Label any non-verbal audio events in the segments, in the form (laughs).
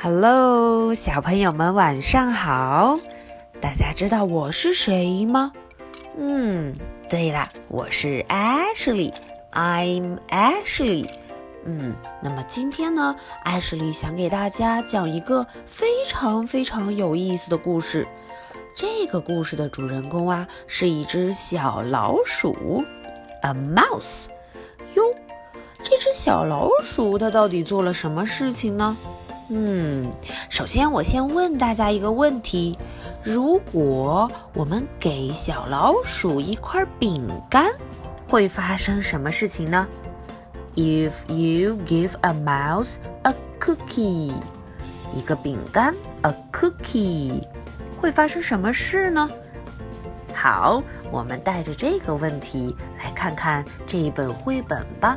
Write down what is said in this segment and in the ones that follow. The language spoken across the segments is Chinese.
Hello，小朋友们晚上好！大家知道我是谁吗？嗯，对了，我是 Ashley，I'm Ashley。嗯，那么今天呢，Ashley 想给大家讲一个非常非常有意思的故事。这个故事的主人公啊，是一只小老鼠，a mouse。哟，这只小老鼠它到底做了什么事情呢？嗯，首先我先问大家一个问题：如果我们给小老鼠一块饼干，会发生什么事情呢？If you give a mouse a cookie，一个饼干，a cookie，会发生什么事呢？好，我们带着这个问题来看看这一本绘本吧。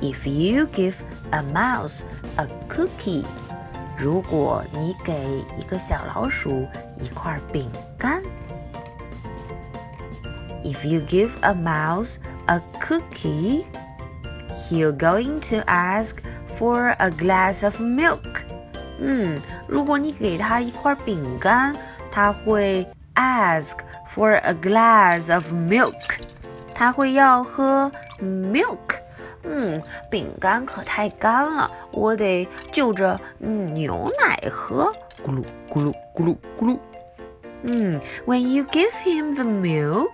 If you give a mouse a cookie，如果你给一个小老鼠一块饼干。If you give a mouse a cookie, he'll going to ask for a glass of milk. 嗯，如果你给他一块饼干，他会 ask for a glass of milk，他会要喝 milk。 嗯，饼干可太干了，我得就着牛奶喝。咕噜咕噜咕噜咕噜。嗯，When you give him the milk,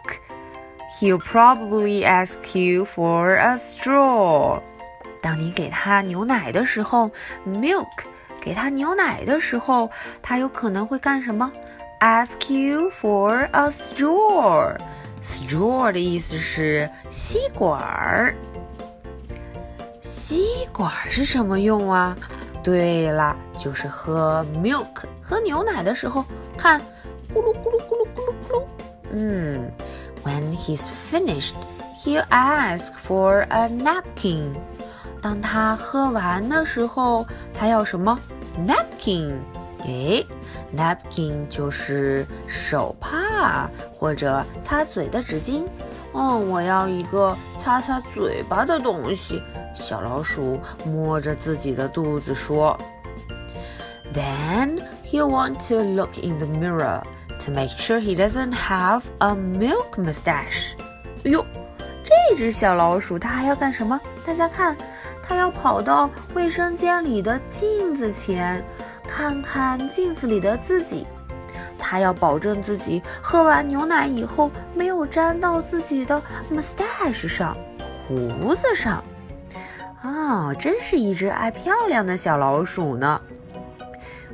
he'll probably ask you for a straw。当你给他牛奶的时候，milk，给他牛奶的时候，他有可能会干什么？Ask you for a straw。straw 的意思是吸管儿。吸管是什么用啊？对了，就是喝 milk，喝牛奶的时候，看，咕噜咕噜咕噜咕噜咕噜。嗯，When he's finished, he'll ask for a napkin。当他喝完的时候，他要什么？napkin。哎，napkin 就是手帕或者擦嘴的纸巾。哦，我要一个擦擦嘴巴的东西。小老鼠摸着自己的肚子说：“Then he want to look in the mirror to make sure he doesn't have a milk mustache。”哎呦，这只小老鼠它还要干什么？大家看，它要跑到卫生间里的镜子前，看看镜子里的自己。它要保证自己喝完牛奶以后没有沾到自己的 mustache 上，胡子上。啊，真是一只爱漂亮的小老鼠呢。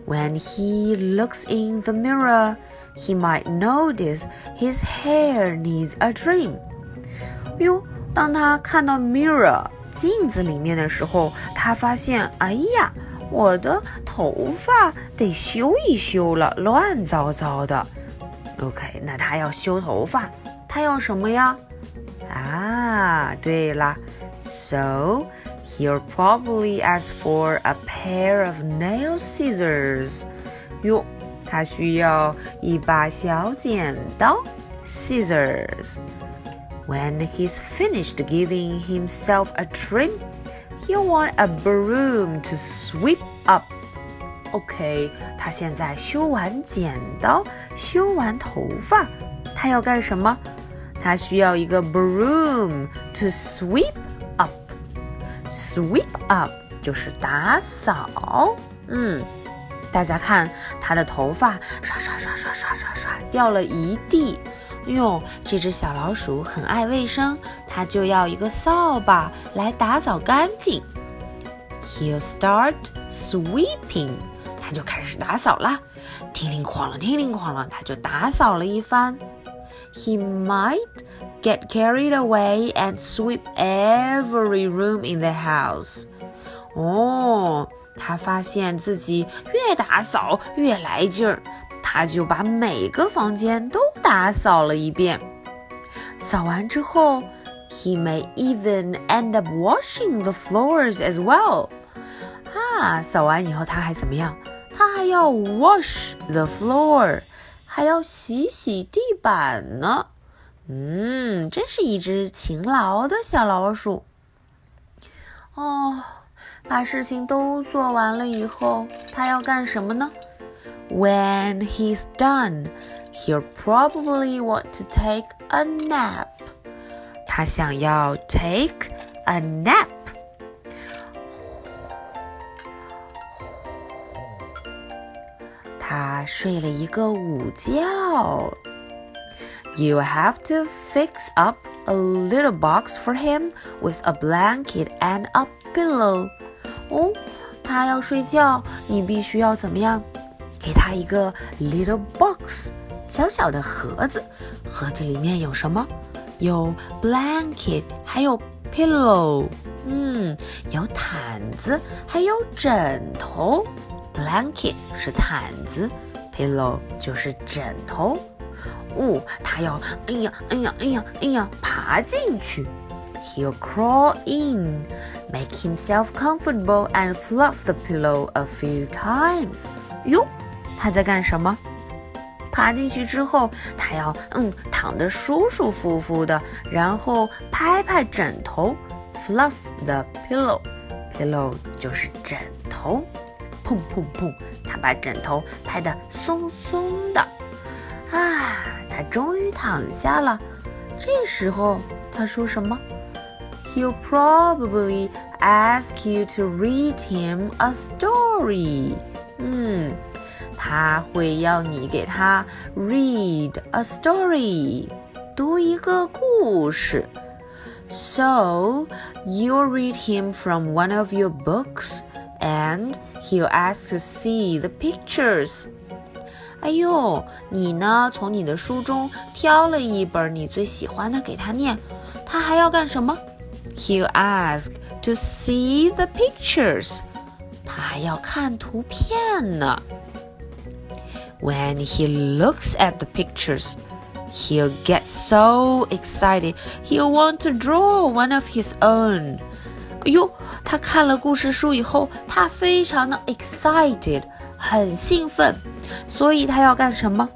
When he looks in the mirror, he might notice his hair needs a trim. 哟，当他看到 mirror 镜子里面的时候，他发现，哎呀，我的头发得修一修了，乱糟糟的。OK，那他要修头发，他要什么呀？啊，对了，so。He'll probably ask for a pair of nail scissors. 哟，他需要一把小剪刀，scissors. When he's finished giving himself a trim, he'll want a broom to sweep up. OK，他现在修完剪刀，修完头发，他要干什么？他需要一个 broom to sweep Sweep up 就是打扫，嗯，大家看它的头发刷刷刷刷刷刷刷掉了一地，哟，这只小老鼠很爱卫生，它就要一个扫把来打扫干净。He'll start sweeping，它就开始打扫了，叮铃哐啷，叮铃哐啷，它就打扫了一番。He might get carried away and sweep every room in the house. 哦，他发现自己越打扫越来劲儿，他就把每个房间都打扫了一遍。扫完之后，he may even end up washing the floors as well. 啊，扫完以后他还怎么样？他还要 wash the floor，还要洗洗地板呢。 嗯，真是一只勤劳的小老鼠。哦，把事情都做完了以后，他要干什么呢？When he's done, he'll probably want to take a nap. 他想要 take a nap. 他睡了一个午觉。You have to fix up a little box for him with a blanket and a pillow. 哦，他要睡觉，你必须要怎么样？给他一个 little box，小小的盒子。盒子里面有什么？有 blanket，还有 pillow。嗯，有毯子，还有枕头。blanket 是毯子，pillow 就是枕头。 哦，他要，哎呀，哎呀，哎呀，哎呀，爬进去。He'll crawl in, make himself comfortable, and fluff the pillow a few times. 哟，他在干什么？爬进去之后，他要嗯躺得舒舒服服的，然后拍拍枕头，fluff the pillow. Pillow 就是枕头，砰砰砰，他把枕头拍得松松的，啊。他终于躺下了。这时候他说什么？He'll probably ask you to read him a story。嗯，他会要你给他 read a story，读一个故事。So you'll read him from one of your books, and he'll ask to see the pictures. 哎呦，你呢？从你的书中挑了一本你最喜欢的给他念，他还要干什么？He'll ask to see the pictures，他还要看图片呢。When he looks at the pictures, he'll get so excited he'll want to draw one of his own。哎呦，他看了故事书以后，他非常的 excited，很兴奋。所以他要干什么？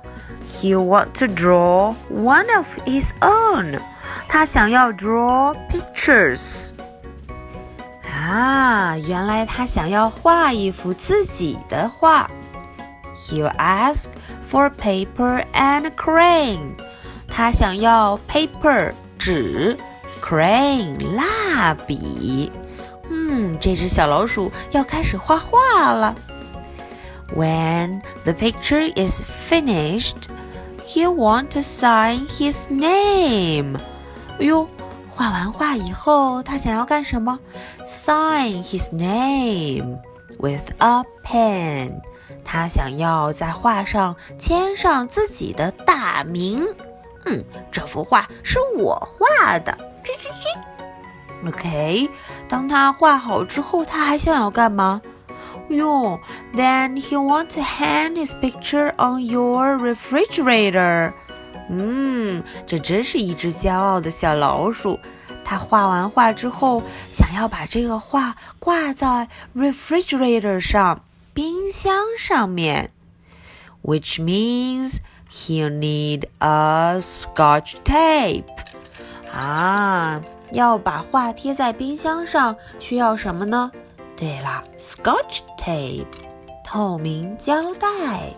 He want to draw one of his own。他想要 draw pictures。啊，原来他想要画一幅自己的画。He'll ask for paper and crayon。他想要 paper 纸，crayon 蜡笔。嗯，这只小老鼠要开始画画了。 When the picture is finished, he want to sign his name. 哎呦，画完画以后，他想要干什么？Sign his name with a pen. 他想要在画上签上自己的大名。嗯，这幅画是我画的。吱吱吱。OK，当他画好之后，他还想要干嘛？哟，Then he want to hang his picture on your refrigerator。嗯，这真是一只骄傲的小老鼠。他画完画之后，想要把这个画挂在 refrigerator 上，冰箱上面。Which means he'll need a scotch tape。啊，要把画贴在冰箱上，需要什么呢？ 对了，Scotch tape，透明胶带。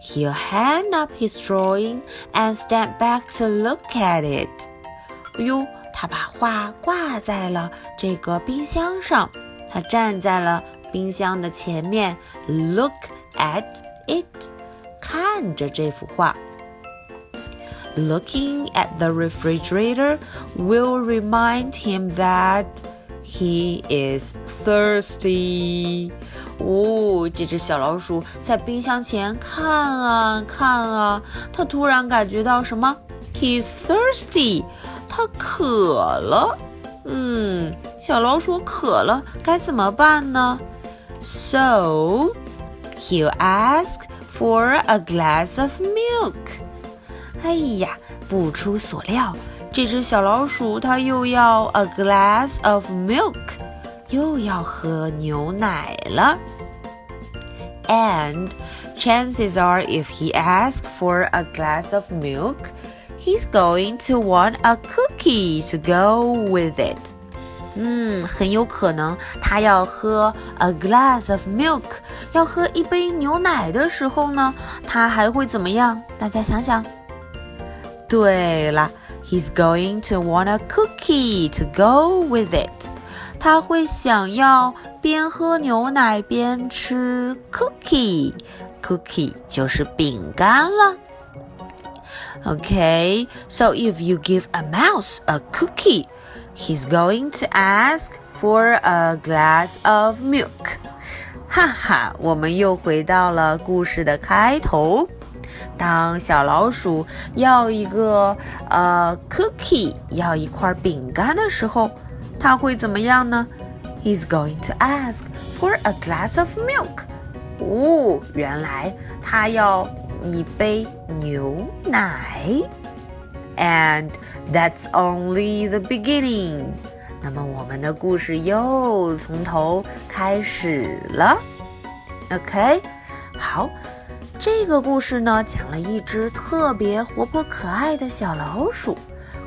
He'll hang up his drawing and step back to look at it。哎呦，他把画挂在了这个冰箱上，他站在了冰箱的前面，look at it，看着这幅画。Looking at the refrigerator will remind him that He is thirsty. 哦，这只小老鼠在冰箱前看啊看啊，它突然感觉到什么？He's thirsty，它渴了。嗯，小老鼠渴了，该怎么办呢？So, he ask for a glass of milk. 哎呀，不出所料。这只小老鼠它又要 a glass of milk，又要喝牛奶了。And chances are, if he asks for a glass of milk, he's going to want a cookie to go with it. 嗯，很有可能他要喝 a glass of milk，要喝一杯牛奶的时候呢，他还会怎么样？大家想想。对了 ，he's going to want a cookie to go with it。他会想要边喝牛奶边吃 cookie，cookie 就是饼干了。Okay, so if you give a mouse a cookie, he's going to ask for a glass of milk. (laughs) 哈哈，我们又回到了故事的开头。 当小老鼠要一个呃 cookie，要一块饼干的时候，他会怎么样呢？He's going to ask for a glass of milk. 哦，原来他要一杯牛奶，and that's only the beginning。那么我们的故事又从头开始了。OK，好， 这个故事呢讲了一只特别活泼可爱的小老鼠。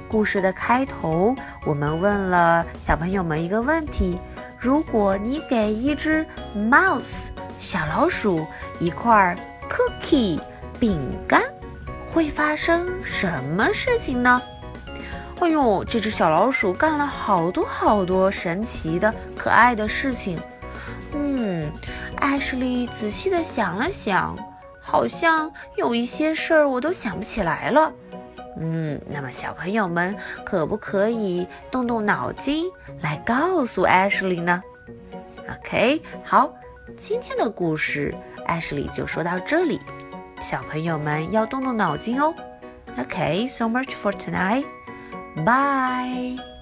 故事的开头，我们问了小朋友们一个问题：如果你给一只 mouse 小老鼠一块 cookie。饼干会发生什么事情呢？哎呦，这只小老鼠干了好多好多神奇的、可爱的事情。嗯，艾什莉仔细的想了想，好像有一些事儿我都想不起来了。嗯，那么小朋友们可不可以动动脑筋来告诉艾什莉呢？OK，好，今天的故事艾什莉就说到这里。小朋友们要动动脑筋哦。OK，so much for tonight. Bye.